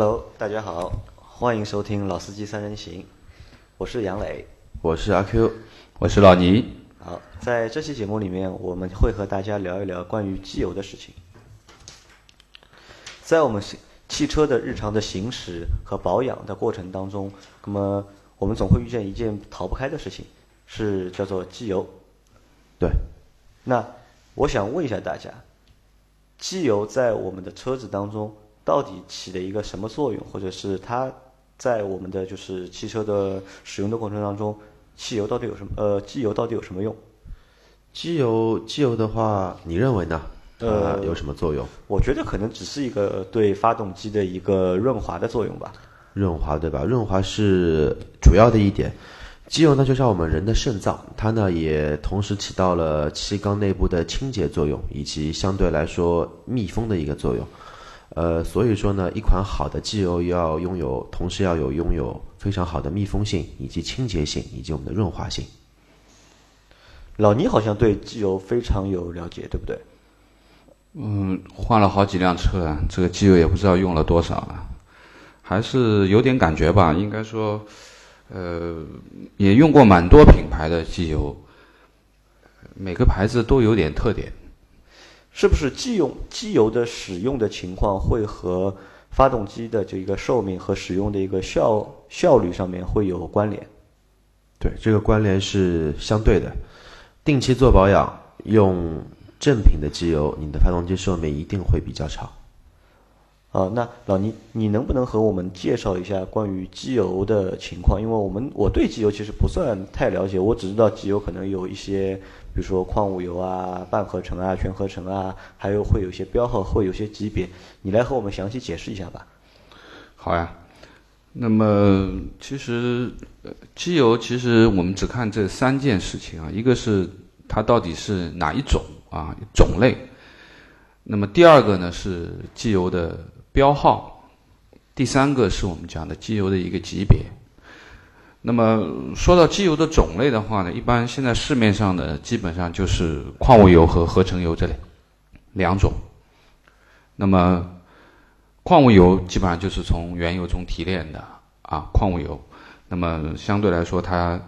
Hello，大家好，欢迎收听《老司机三人行》，我是杨磊，我是阿 Q，我是老倪。好，在这期节目里面，我们会和大家聊一聊关于机油的事情。在我们汽车的日常的行驶和保养的过程当中，那么我们总会遇见一件逃不开的事情，是叫做机油。对。那我想问一下大家，机油在我们的车子当中到底起了一个什么作用，或者是它在我们的就是汽车的使用的过程当中，汽油到底有什么？呃，机油到底有什么用？机油，机油的话，你认为呢？呃，有什么作用？我觉得可能只是一个对发动机的一个润滑的作用吧。润滑对吧？润滑是主要的一点。机油呢，就像我们人的肾脏，它呢也同时起到了气缸内部的清洁作用，以及相对来说密封的一个作用。呃，所以说呢，一款好的机油要拥有，同时要有拥有非常好的密封性，以及清洁性，以及我们的润滑性。老倪好像对机油非常有了解，对不对？嗯，换了好几辆车啊，这个机油也不知道用了多少了，还是有点感觉吧。应该说。呃，也用过蛮多品牌的机油，每个牌子都有点特点。是不是机用机油的使用的情况会和发动机的这个寿命和使用的一个效效率上面会有关联？对，这个关联是相对的。定期做保养，用正品的机油，你的发动机寿命一定会比较长。啊，那老倪，你能不能和我们介绍一下关于机油的情况？因为我们我对机油其实不算太了解，我只知道机油可能有一些，比如说矿物油啊、半合成啊、全合成啊，还有会有些标号，会有些级别，你来和我们详细解释一下吧。好呀，那么其实机油其实我们只看这三件事情啊，一个是它到底是哪一种啊种类，那么第二个呢是机油的。标号，第三个是我们讲的机油的一个级别。那么说到机油的种类的话呢，一般现在市面上的基本上就是矿物油和合成油这类两种。那么矿物油基本上就是从原油中提炼的啊，矿物油。那么相对来说，它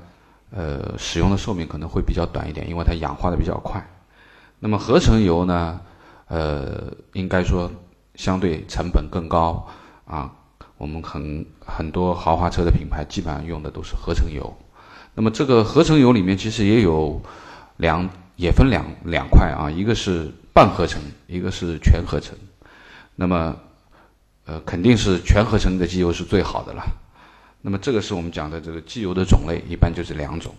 呃使用的寿命可能会比较短一点，因为它氧化的比较快。那么合成油呢，呃，应该说。相对成本更高啊，我们很很多豪华车的品牌基本上用的都是合成油。那么这个合成油里面其实也有两，也分两两块啊，一个是半合成，一个是全合成。那么呃，肯定是全合成的机油是最好的了。那么这个是我们讲的这个机油的种类，一般就是两种。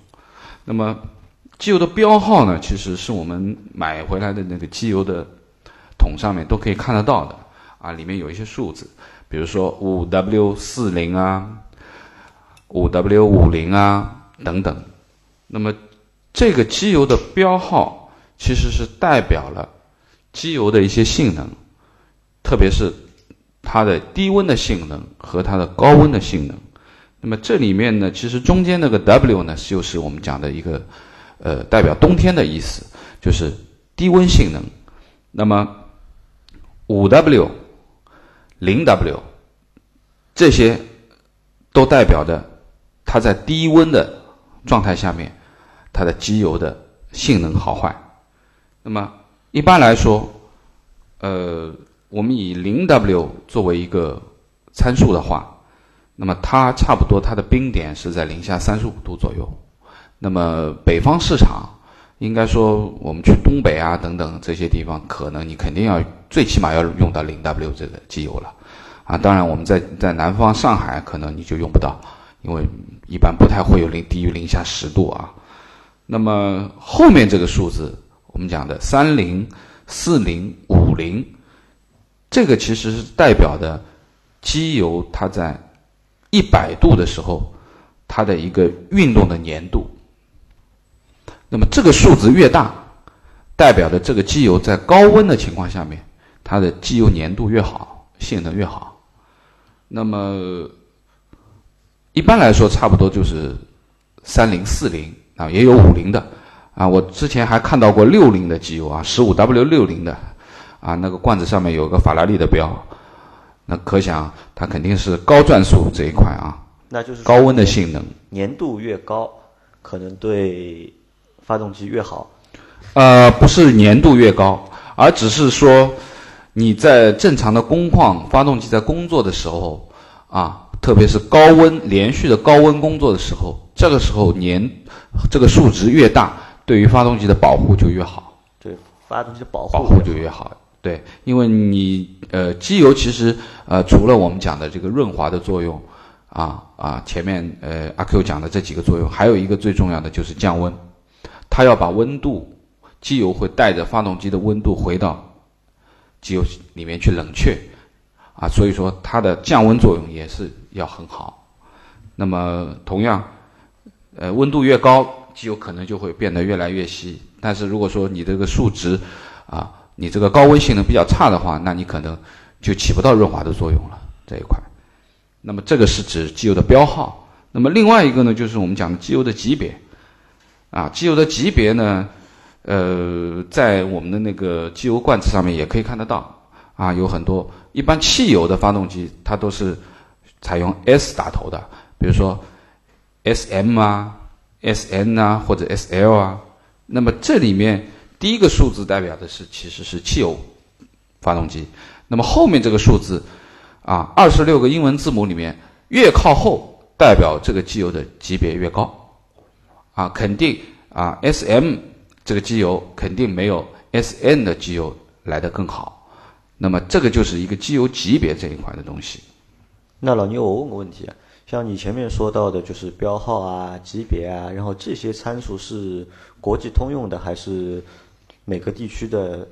那么机油的标号呢，其实是我们买回来的那个机油的桶上面都可以看得到的。啊，里面有一些数字，比如说五 W 四零啊，五 W 五零啊等等。那么这个机油的标号其实是代表了机油的一些性能，特别是它的低温的性能和它的高温的性能。那么这里面呢，其实中间那个 W 呢，就是我们讲的一个呃代表冬天的意思，就是低温性能。那么五 W。零 W，这些都代表着它在低温的状态下面，它的机油的性能好坏。那么一般来说，呃，我们以零 W 作为一个参数的话，那么它差不多它的冰点是在零下三十五度左右。那么北方市场，应该说我们去东北啊等等这些地方，可能你肯定要。最起码要用到零 W 这个机油了，啊，当然我们在在南方上海可能你就用不到，因为一般不太会有零低于零下十度啊。那么后面这个数字，我们讲的三零、四零、五零，这个其实是代表的机油它在一百度的时候它的一个运动的粘度。那么这个数字越大，代表的这个机油在高温的情况下面。它的机油粘度越好，性能越好。那么一般来说，差不多就是三零、四零啊，也有五零的啊。我之前还看到过六零的机油啊，十五 W 六零的啊，那个罐子上面有个法拉利的标。那可想它肯定是高转速这一块啊，那就是高温的性能。粘度越高，可能对发动机越好。呃，不是粘度越高，而只是说你在正常的工况，发动机在工作的时候啊，特别是高温连续的高温工作的时候，这个时候年这个数值越大，对于发动机的保护就越好。对，发动机的保护保护就越好。对，因为你呃，机油其实呃，除了我们讲的这个润滑的作用啊啊，前面呃阿 Q 讲的这几个作用，还有一个最重要的就是降温，它要把温度。机油会带着发动机的温度回到机油里面去冷却，啊，所以说它的降温作用也是要很好。那么同样，呃，温度越高，机油可能就会变得越来越稀。但是如果说你这个数值啊，你这个高温性能比较差的话，那你可能就起不到润滑的作用了这一块。那么这个是指机油的标号。那么另外一个呢，就是我们讲的机油的级别，啊，机油的级别呢。呃，在我们的那个机油罐子上面也可以看得到，啊，有很多一般汽油的发动机它都是采用 S 打头的，比如说 S M 啊、S N 啊或者 S L 啊。那么这里面第一个数字代表的是其实是汽油发动机，那么后面这个数字啊，二十六个英文字母里面越靠后，代表这个机油的级别越高，啊，肯定啊 S M。这个机油肯定没有 S N 的机油来的更好，那么这个就是一个机油级别这一块的东西。那老牛，我问个问题啊，像你前面说到的，就是标号啊、级别啊，然后这些参数是国际通用的，还是每个地区的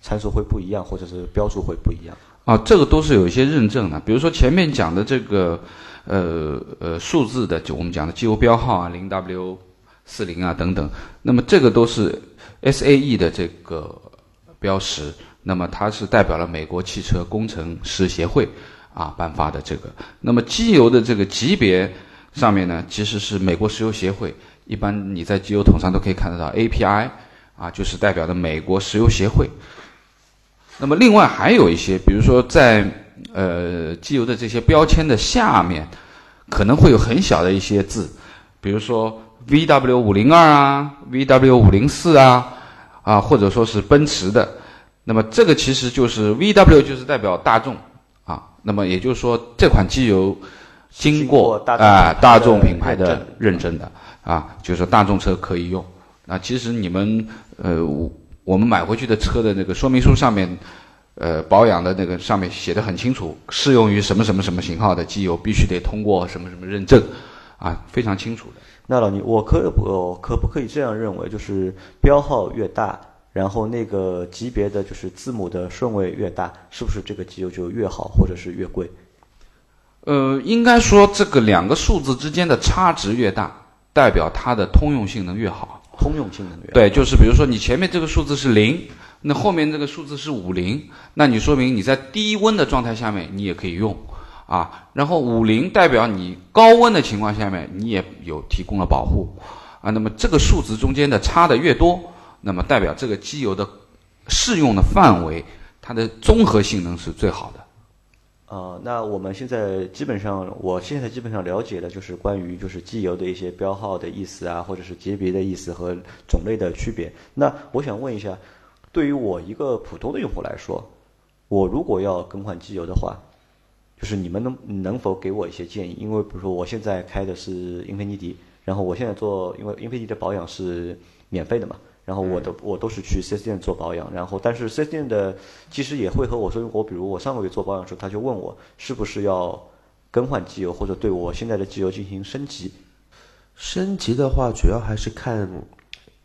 参数会不一样，或者是标注会不一样？啊，这个都是有一些认证的，比如说前面讲的这个呃呃数字的，就我们讲的机油标号啊，零 W。四零啊等等，那么这个都是 SAE 的这个标识，那么它是代表了美国汽车工程师协会啊颁发的这个。那么机油的这个级别上面呢，其实是美国石油协会，一般你在机油桶上都可以看得到 API 啊，就是代表的美国石油协会。那么另外还有一些，比如说在呃机油的这些标签的下面，可能会有很小的一些字，比如说。VW 五零二啊，VW 五零四啊，啊，或者说是奔驰的，那么这个其实就是 VW 就是代表大众啊，那么也就是说这款机油经过啊大众品牌的认证。的啊，就是大众车可以用。那其实你们呃，我们买回去的车的那个说明书上面，呃，保养的那个上面写的很清楚，适用于什么什么什么型号的机油，必须得通过什么什么认证，啊，非常清楚的。那老倪，我可不可不可以这样认为，就是标号越大，然后那个级别的就是字母的顺位越大，是不是这个机油就越好，或者是越贵？呃，应该说这个两个数字之间的差值越大，代表它的通用性能越好。通用性能越好对，就是比如说你前面这个数字是零，那后面这个数字是五零，那你说明你在低温的状态下面你也可以用。啊，然后五零代表你高温的情况下面，你也有提供了保护，啊，那么这个数值中间的差的越多，那么代表这个机油的适用的范围，它的综合性能是最好的。啊，那我们现在基本上，我现在基本上了解的就是关于就是机油的一些标号的意思啊，或者是级别的意思和种类的区别。那我想问一下，对于我一个普通的用户来说，我如果要更换机油的话，就是你们能能否给我一些建议？因为比如说我现在开的是英菲尼迪，然后我现在做，因为英菲尼迪的保养是免费的嘛，然后我都我都是去四 S 店做保养，然后但是四 S 店的其实也会和我说，我比如我上个月做保养时候，他就问我是不是要更换机油或者对我现在的机油进行升级。升级的话，主要还是看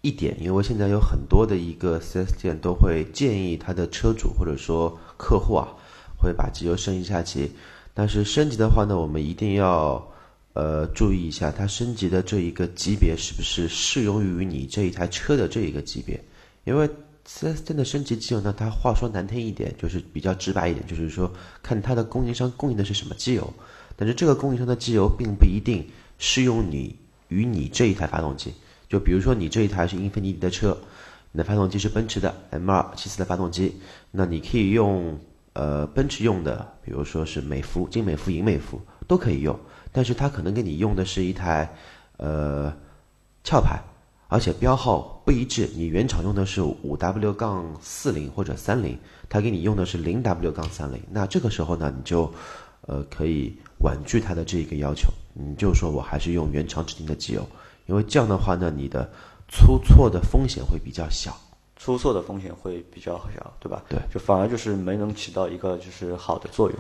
一点，因为现在有很多的一个四 S 店都会建议他的车主或者说客户啊。会把机油升一下级，但是升级的话呢，我们一定要呃注意一下，它升级的这一个级别是不是适用于你这一台车的这一个级别？因为四 S 店的升级机油呢，它话说难听一点，就是比较直白一点，就是说看它的供应商供应的是什么机油，但是这个供应商的机油并不一定适用你与你这一台发动机。就比如说你这一台是英菲尼迪的车，你的发动机是奔驰的 M2 七四的发动机，那你可以用。呃，奔驰用的，比如说是美孚、金美孚、银美孚都可以用，但是它可能给你用的是一台呃壳牌，而且标号不一致，你原厂用的是五 W 杠四零或者三零，它给你用的是零 W 杠三零，那这个时候呢，你就呃可以婉拒它的这一个要求，你就说我还是用原厂指定的机油，因为这样的话呢，你的出错的风险会比较小。出错的风险会比较小，对吧？对，就反而就是没能起到一个就是好的作用。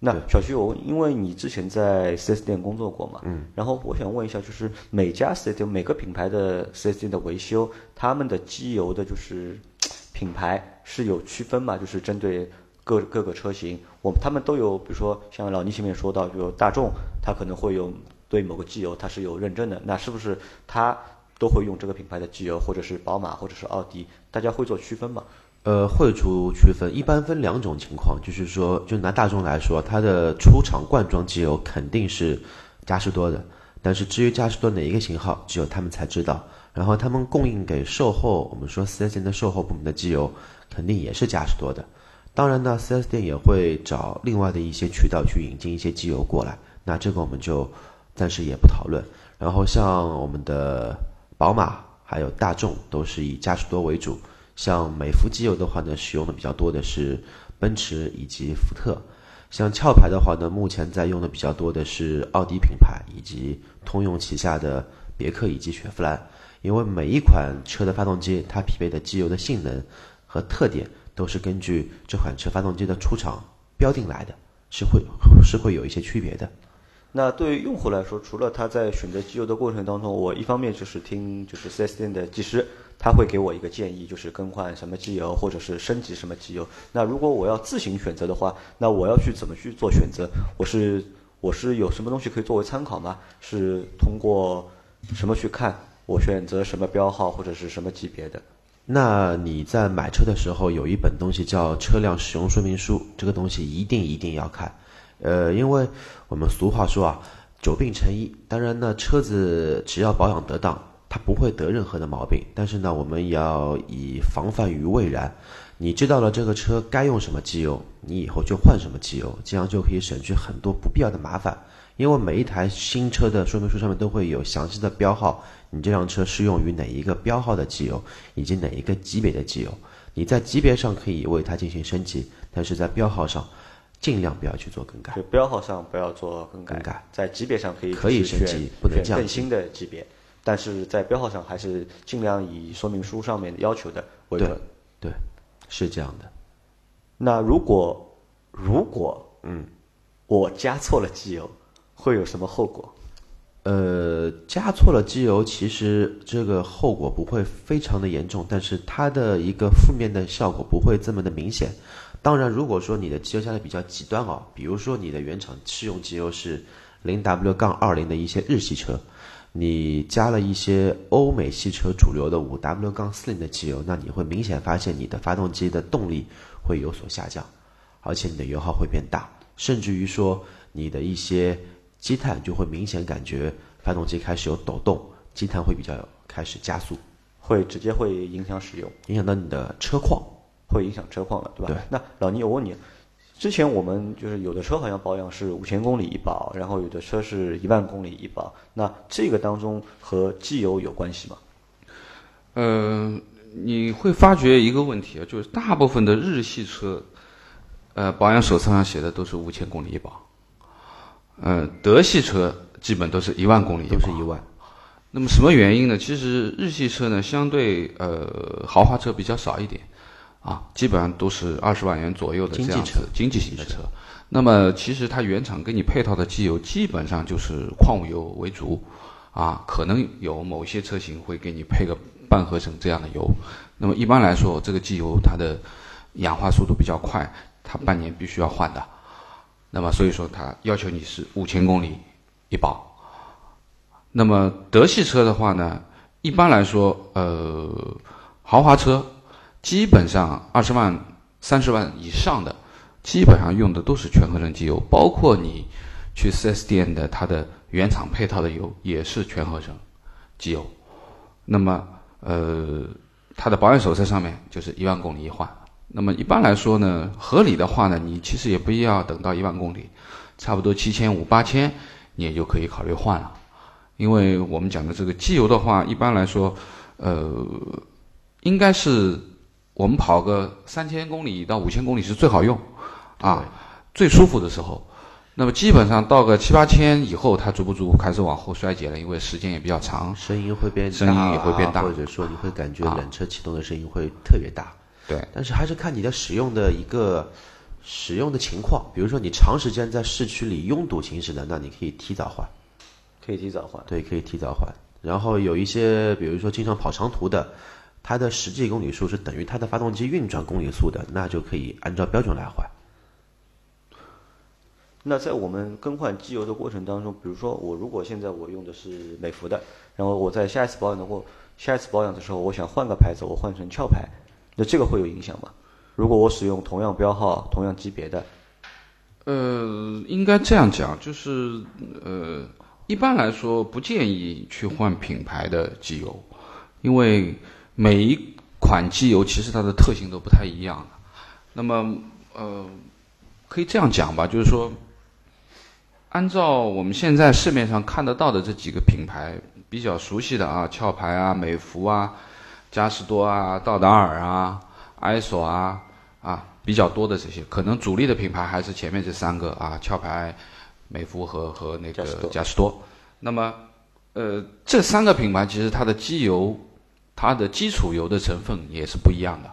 那小徐，我因为你之前在四 S 店工作过嘛，嗯，然后我想问一下，就是每家四 S 店每个品牌的四 S 店的维修，他们的机油的就是 品牌是有区分嘛？就是针对各各个车型，我们他们都有，比如说像老倪前面说到，就大众，它可能会有对某个机油它是有认证的，那是不是它？都会用这个品牌的机油，或者是宝马，或者是奥迪，大家会做区分吗？呃，会出区分，一般分两种情况，就是说，就拿大众来说，它的出厂罐装机油肯定是嘉实多的，但是至于嘉实多哪一个型号，只有他们才知道。然后他们供应给售后，我们说四 S 店的售后部门的机油，肯定也是嘉实多的。当然呢，四 S 店也会找另外的一些渠道去引进一些机油过来，那这个我们就暂时也不讨论。然后像我们的。宝马还有大众都是以嘉实多为主，像美孚机油的话呢，使用的比较多的是奔驰以及福特。像壳牌的话呢，目前在用的比较多的是奥迪品牌以及通用旗下的别克以及雪佛兰。因为每一款车的发动机，它匹配的机油的性能和特点都是根据这款车发动机的出厂标定来的，是会是会有一些区别的。那对于用户来说，除了他在选择机油的过程当中，我一方面就是听就是四 S 店的技师，他会给我一个建议，就是更换什么机油或者是升级什么机油。那如果我要自行选择的话，那我要去怎么去做选择？我是我是有什么东西可以作为参考吗？是通过什么去看我选择什么标号或者是什么级别的？那你在买车的时候有一本东西叫车辆使用说明书，这个东西一定一定要看。呃，因为我们俗话说啊，久病成医。当然呢，车子只要保养得当，它不会得任何的毛病。但是呢，我们要以防范于未然。你知道了这个车该用什么机油，你以后就换什么机油，这样就可以省去很多不必要的麻烦。因为每一台新车的说明书上面都会有详细的标号，你这辆车适用于哪一个标号的机油，以及哪一个级别的机油。你在级别上可以为它进行升级，但是在标号上。尽量不要去做更改，就标号上不要做更改。更改在级别上可以可以升级，不能降更新的级别，但是在标号上还是尽量以说明书上面要求的为准。对，是这样的。那如果如果嗯，我加错了机油，会有什么后果？呃，加错了机油，其实这个后果不会非常的严重，但是它的一个负面的效果不会这么的明显。当然，如果说你的机油加的比较极端哦，比如说你的原厂试用机油是零 W 杠二零的一些日系车，你加了一些欧美系车主流的五 W 杠四零的机油，那你会明显发现你的发动机的动力会有所下降，而且你的油耗会变大，甚至于说你的一些积碳就会明显感觉发动机开始有抖动，积碳会比较开始加速，会直接会影响使用，影响到你的车况。会影响车况了，对吧？对。那老倪，我问你，之前我们就是有的车好像保养是五千公里一保，然后有的车是一万公里一保，那这个当中和机油有关系吗？呃，你会发觉一个问题啊，就是大部分的日系车，呃，保养手册上写的都是五千公里一保，呃，德系车基本都是一万公里，都是一万。那么什么原因呢？其实日系车呢，相对呃豪华车比较少一点。啊，基本上都是二十万元左右的这样子经济型的车。那么其实它原厂给你配套的机油基本上就是矿物油为主，啊，可能有某些车型会给你配个半合成这样的油。那么一般来说，这个机油它的氧化速度比较快，它半年必须要换的。那么所以说它要求你是五千公里一保。那么德系车的话呢，一般来说，呃，豪华车。基本上二十万、三十万以上的，基本上用的都是全合成机油，包括你去四 S 店的，它的原厂配套的油也是全合成机油。那么，呃，它的保养手册上面就是一万公里一换，那么一般来说呢，合理的话呢，你其实也不要等到一万公里，差不多七千五八千，你也就可以考虑换了。因为我们讲的这个机油的话，一般来说，呃，应该是我们跑个三千公里到五千公里是最好用，啊，最舒服的时候。那么基本上到个七八千以后，它逐步逐步开始往后衰竭了，因为时间也比较长，声音会变，声音也会变大，或者说你会感觉冷车启动的声音会特别大。对，但是还是看你的使用的一个使用的情况，比如说你长时间在市区里拥堵行驶的，那你可以提早换，可以提早换。对，可以提早换。然后有一些，比如说经常跑长途的，它的实际公里数是等于它的发动机运转公里数的，那就可以按照标准来换。那在我们更换机油的过程当中，比如说我如果现在我用的是美孚的，然后我在下一次保养的或下一次保养的时候，我想换个牌子，我换成壳牌，那这个会有影响吗？如果我使用同样标号、同样级别的，呃，应该这样讲，就是呃，一般来说不建议去换品牌的机油，因为每一款机油其实它的特性都不太一样的。那么呃，可以这样讲吧，就是说。按照我们现在市面上看得到的这几个品牌比较熟悉的啊，壳牌啊、美孚啊、嘉实多啊、道达尔啊、埃索啊啊比较多的这些，可能主力的品牌还是前面这三个啊，壳牌、美孚和和那个嘉实多。那么，呃，这三个品牌其实它的机油，它的基础油的成分也是不一样的，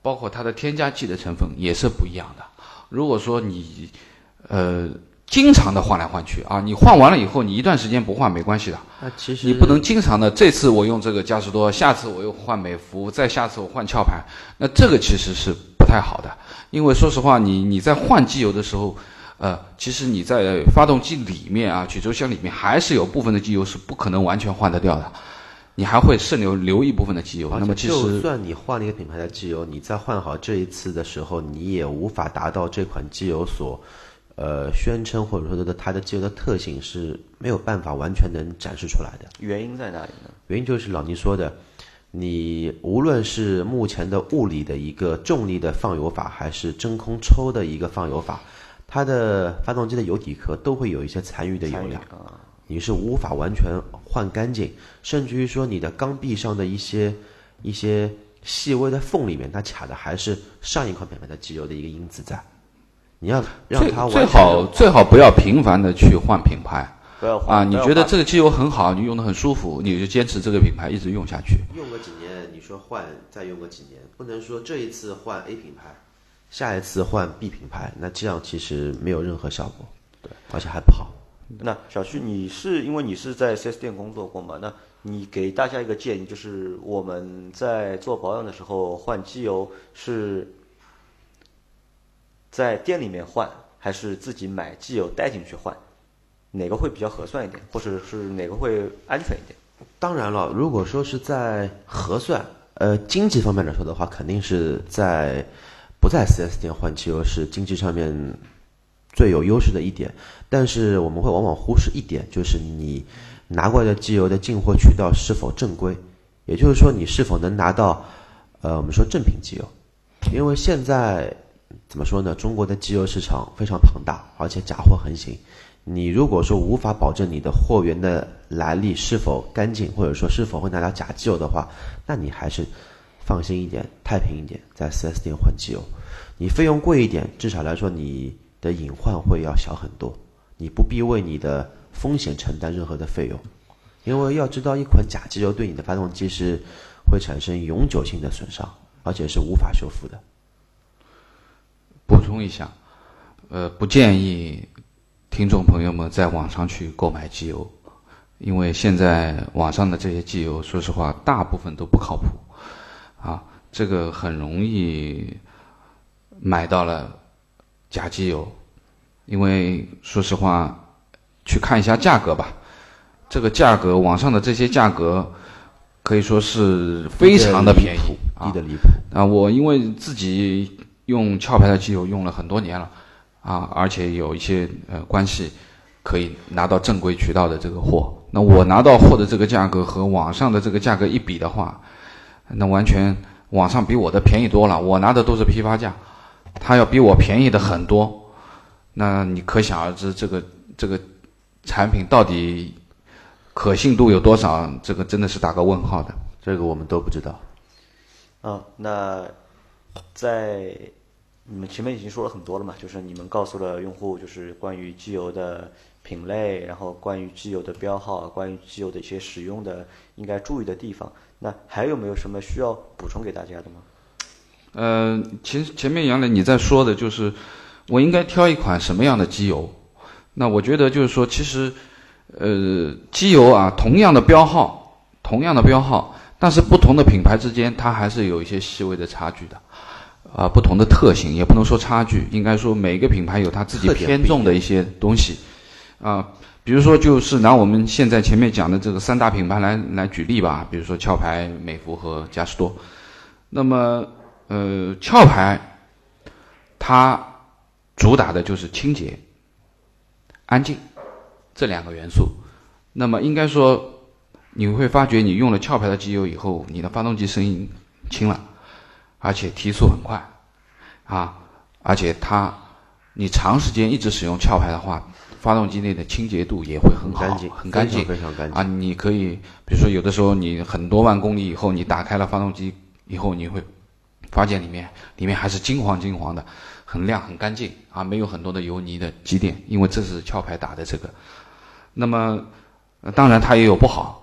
包括它的添加剂的成分也是不一样的。如果说你，呃。经常的换来换去啊，你换完了以后，你一段时间不换没关系的。啊其实你不能经常的，这次我用这个嘉实多，下次我又换美孚，再下次我换壳牌，那这个其实是不太好的。因为说实话，你你在换机油的时候，呃，其实你在发动机里面啊，曲轴箱里面还是有部分的机油是不可能完全换得掉的，你还会剩留留一部分的机油。那么其实就算你换了一个品牌的机油，你再换好这一次的时候，你也无法达到这款机油所。呃，宣称或者说的它的机油的特性是没有办法完全能展示出来的。原因在哪里呢？原因就是老倪说的，你无论是目前的物理的一个重力的放油法，还是真空抽的一个放油法，它的发动机的油底壳都会有一些残余的油量，你是无法完全换干净，甚至于说你的缸壁上的一些一些细微的缝里面，它卡的还是上一款品牌的机油的一个因子在。你要让它最好最好不要频繁的去换品牌，不要换啊！你觉得这个机油很好，你用的很舒服，你就坚持这个品牌一直用下去。用个几年，你说换再用个几年，不能说这一次换 A 品牌，下一次换 B 品牌，那这样其实没有任何效果，对，而且还不好。那小旭，你是因为你是在 4S 店工作过嘛？那你给大家一个建议，就是我们在做保养的时候换机油是。在店里面换还是自己买机油带进去换，哪个会比较合算一点，或者是哪个会安全一点？当然了，如果说是在核算，呃，经济方面来说的话，肯定是在不在 4S 店换机油是经济上面最有优势的一点。但是我们会往往忽视一点，就是你拿过来的机油的进货渠道是否正规，也就是说你是否能拿到，呃，我们说正品机油，因为现在。怎么说呢？中国的机油市场非常庞大，而且假货横行。你如果说无法保证你的货源的来历是否干净，或者说是否会拿到假机油的话，那你还是放心一点、太平一点，在 4S 店换机油。你费用贵一点，至少来说你的隐患会要小很多。你不必为你的风险承担任何的费用，因为要知道一款假机油对你的发动机是会产生永久性的损伤，而且是无法修复的。补充一下，呃，不建议听众朋友们在网上去购买机油，因为现在网上的这些机油，说实话，大部分都不靠谱，啊，这个很容易买到了假机油，因为说实话，去看一下价格吧，这个价格网上的这些价格可以说是非常的便宜，低的离谱啊！我因为自己。用壳牌的机油用了很多年了，啊，而且有一些呃关系，可以拿到正规渠道的这个货。那我拿到货的这个价格和网上的这个价格一比的话，那完全网上比我的便宜多了，我拿的都是批发价，它要比我便宜的很多，那你可想而知，这个这个产品到底可信度有多少？这个真的是打个问号的。这个我们都不知道。嗯，那在你们前面已经说了很多了嘛，就是你们告诉了用户，就是关于机油的品类，然后关于机油的标号，关于机油的一些使用的应该注意的地方。那还有没有什么需要补充给大家的吗？呃，前前面杨磊你在说的就是我应该挑一款什么样的机油？那我觉得就是说，其实呃，机油啊，同样的标号，同样的标号。但是不同的品牌之间，它还是有一些细微的差距的，啊，不同的特性，也不能说差距，应该说每个品牌有它自己偏重的一些东西，啊，比如说就是拿我们现在前面讲的这个三大品牌来来举例吧，比如说壳牌、美孚和嘉实多，那么呃，壳牌它主打的就是清洁、安静这两个元素，那么应该说。你会发觉，你用了壳牌的机油以后，你的发动机声音轻了，而且提速很快，啊，而且它，你长时间一直使用壳牌的话，发动机内的清洁度也会很好，很干净，非常干净啊！你可以，比如说有的时候你很多万公里以后，你打开了发动机以后，你会发现里面里面还是金黄金黄的，很亮很干净啊，没有很多的油泥的积淀，因为这是壳牌打的这个。那么，当然它也有不好。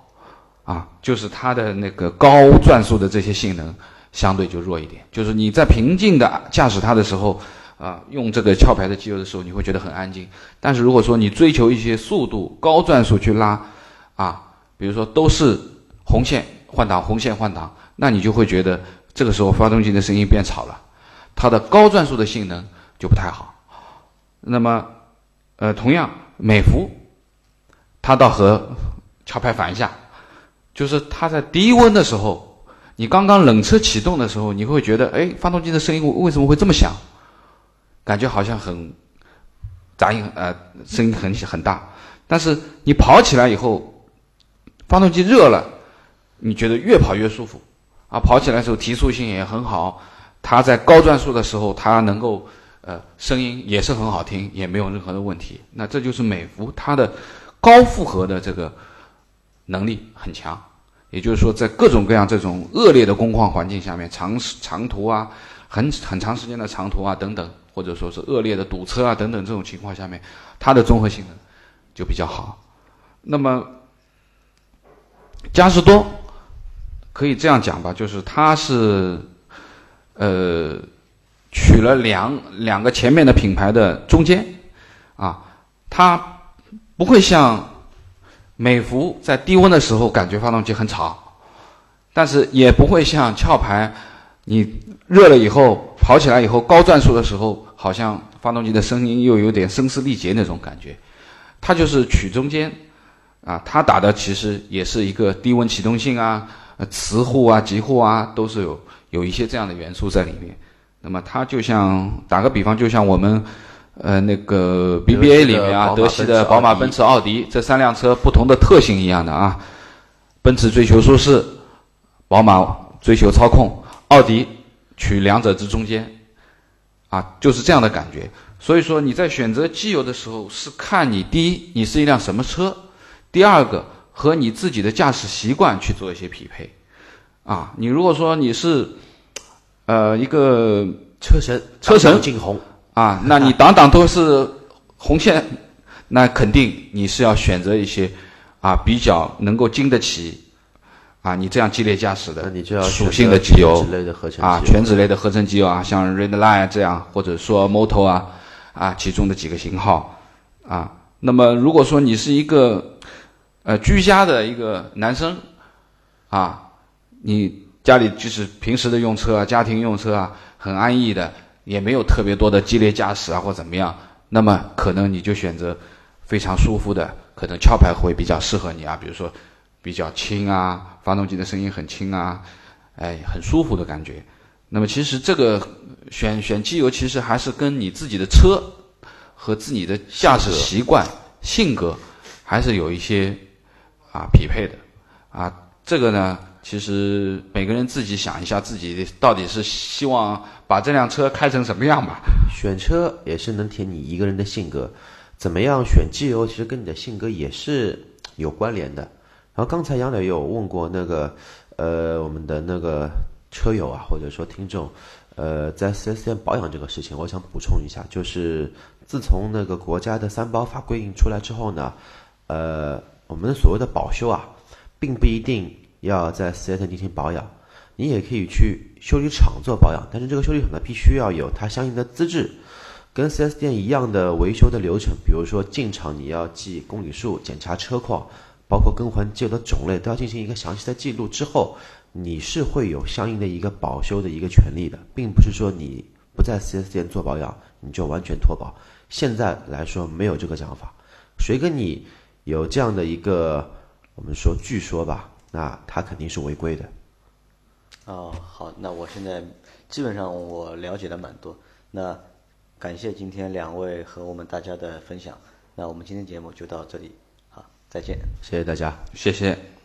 啊，就是它的那个高转速的这些性能相对就弱一点。就是你在平静的驾驶它的时候，啊，用这个壳牌的机油的时候，你会觉得很安静。但是如果说你追求一些速度、高转速去拉，啊，比如说都是红线换挡、红线换挡，那你就会觉得这个时候发动机的声音变吵了，它的高转速的性能就不太好。那么，呃，同样美孚，它倒和壳牌反一下。就是它在低温的时候，你刚刚冷车启动的时候，你会觉得，哎，发动机的声音为什么会这么响？感觉好像很杂音，呃，声音很很大。但是你跑起来以后，发动机热了，你觉得越跑越舒服，啊，跑起来的时候提速性也很好。它在高转速的时候，它能够，呃，声音也是很好听，也没有任何的问题。那这就是美孚它的高负荷的这个。能力很强，也就是说，在各种各样这种恶劣的工况环境下面，长长途啊，很很长时间的长途啊等等，或者说是恶劣的堵车啊等等这种情况下面，它的综合性能就比较好。那么，嘉实多可以这样讲吧，就是它是呃取了两两个前面的品牌的中间啊，它不会像。美孚在低温的时候感觉发动机很吵，但是也不会像壳牌，你热了以后跑起来以后高转速的时候，好像发动机的声音又有点声嘶力竭那种感觉。它就是取中间，啊，它打的其实也是一个低温启动性啊、磁护啊、极护啊，都是有有一些这样的元素在里面。那么它就像打个比方，就像我们。呃，那个 BBA 里面啊，德系的宝马、奔驰、奥迪这三辆车不同的特性一样的啊，奔驰追求舒适，宝马追求操控，奥迪取两者之中间，啊，就是这样的感觉。所以说你在选择机油的时候，是看你第一你是一辆什么车，第二个和你自己的驾驶习惯去做一些匹配。啊，你如果说你是，呃，一个车神，车神进红。啊，那你档档都是红线，那肯定你是要选择一些啊比较能够经得起啊你这样激烈驾驶的属性的机油啊，全脂类的合成机油啊，像 Redline 这样，或者说 Moto 啊啊其中的几个型号啊。那么如果说你是一个呃居家的一个男生啊，你家里就是平时的用车啊，家庭用车啊，很安逸的。也没有特别多的激烈驾驶啊，或怎么样，那么可能你就选择非常舒服的，可能壳牌会比较适合你啊。比如说比较轻啊，发动机的声音很轻啊，哎，很舒服的感觉。那么其实这个选选机油，其实还是跟你自己的车和自己的驾驶习惯、性格还是有一些啊匹配的啊。这个呢，其实每个人自己想一下，自己到底是希望把这辆车开成什么样吧。选车也是能填你一个人的性格，怎么样选机油，其实跟你的性格也是有关联的。然后刚才杨磊有问过那个，呃，我们的那个车友啊，或者说听众，呃，在四 S 店保养这个事情，我想补充一下，就是自从那个国家的三包法规定出来之后呢，呃，我们所谓的保修啊，并不一定要在 4S 店进行保养，你也可以去修理厂做保养，但是这个修理厂呢，必须要有它相应的资质，跟 4S 店一样的维修的流程，比如说进厂你要记公里数，检查车况。包括更换机油的种类都要进行一个详细的记录之后，你是会有相应的一个保修的一个权利的，并不是说你不在 4S 店做保养你就完全脱保。现在来说没有这个讲法，谁跟你有这样的一个我们说据说吧，那他肯定是违规的。哦，好，那我现在基本上我了解的蛮多。那感谢今天两位和我们大家的分享。那我们今天节目就到这里。好再见，谢谢大家，谢谢。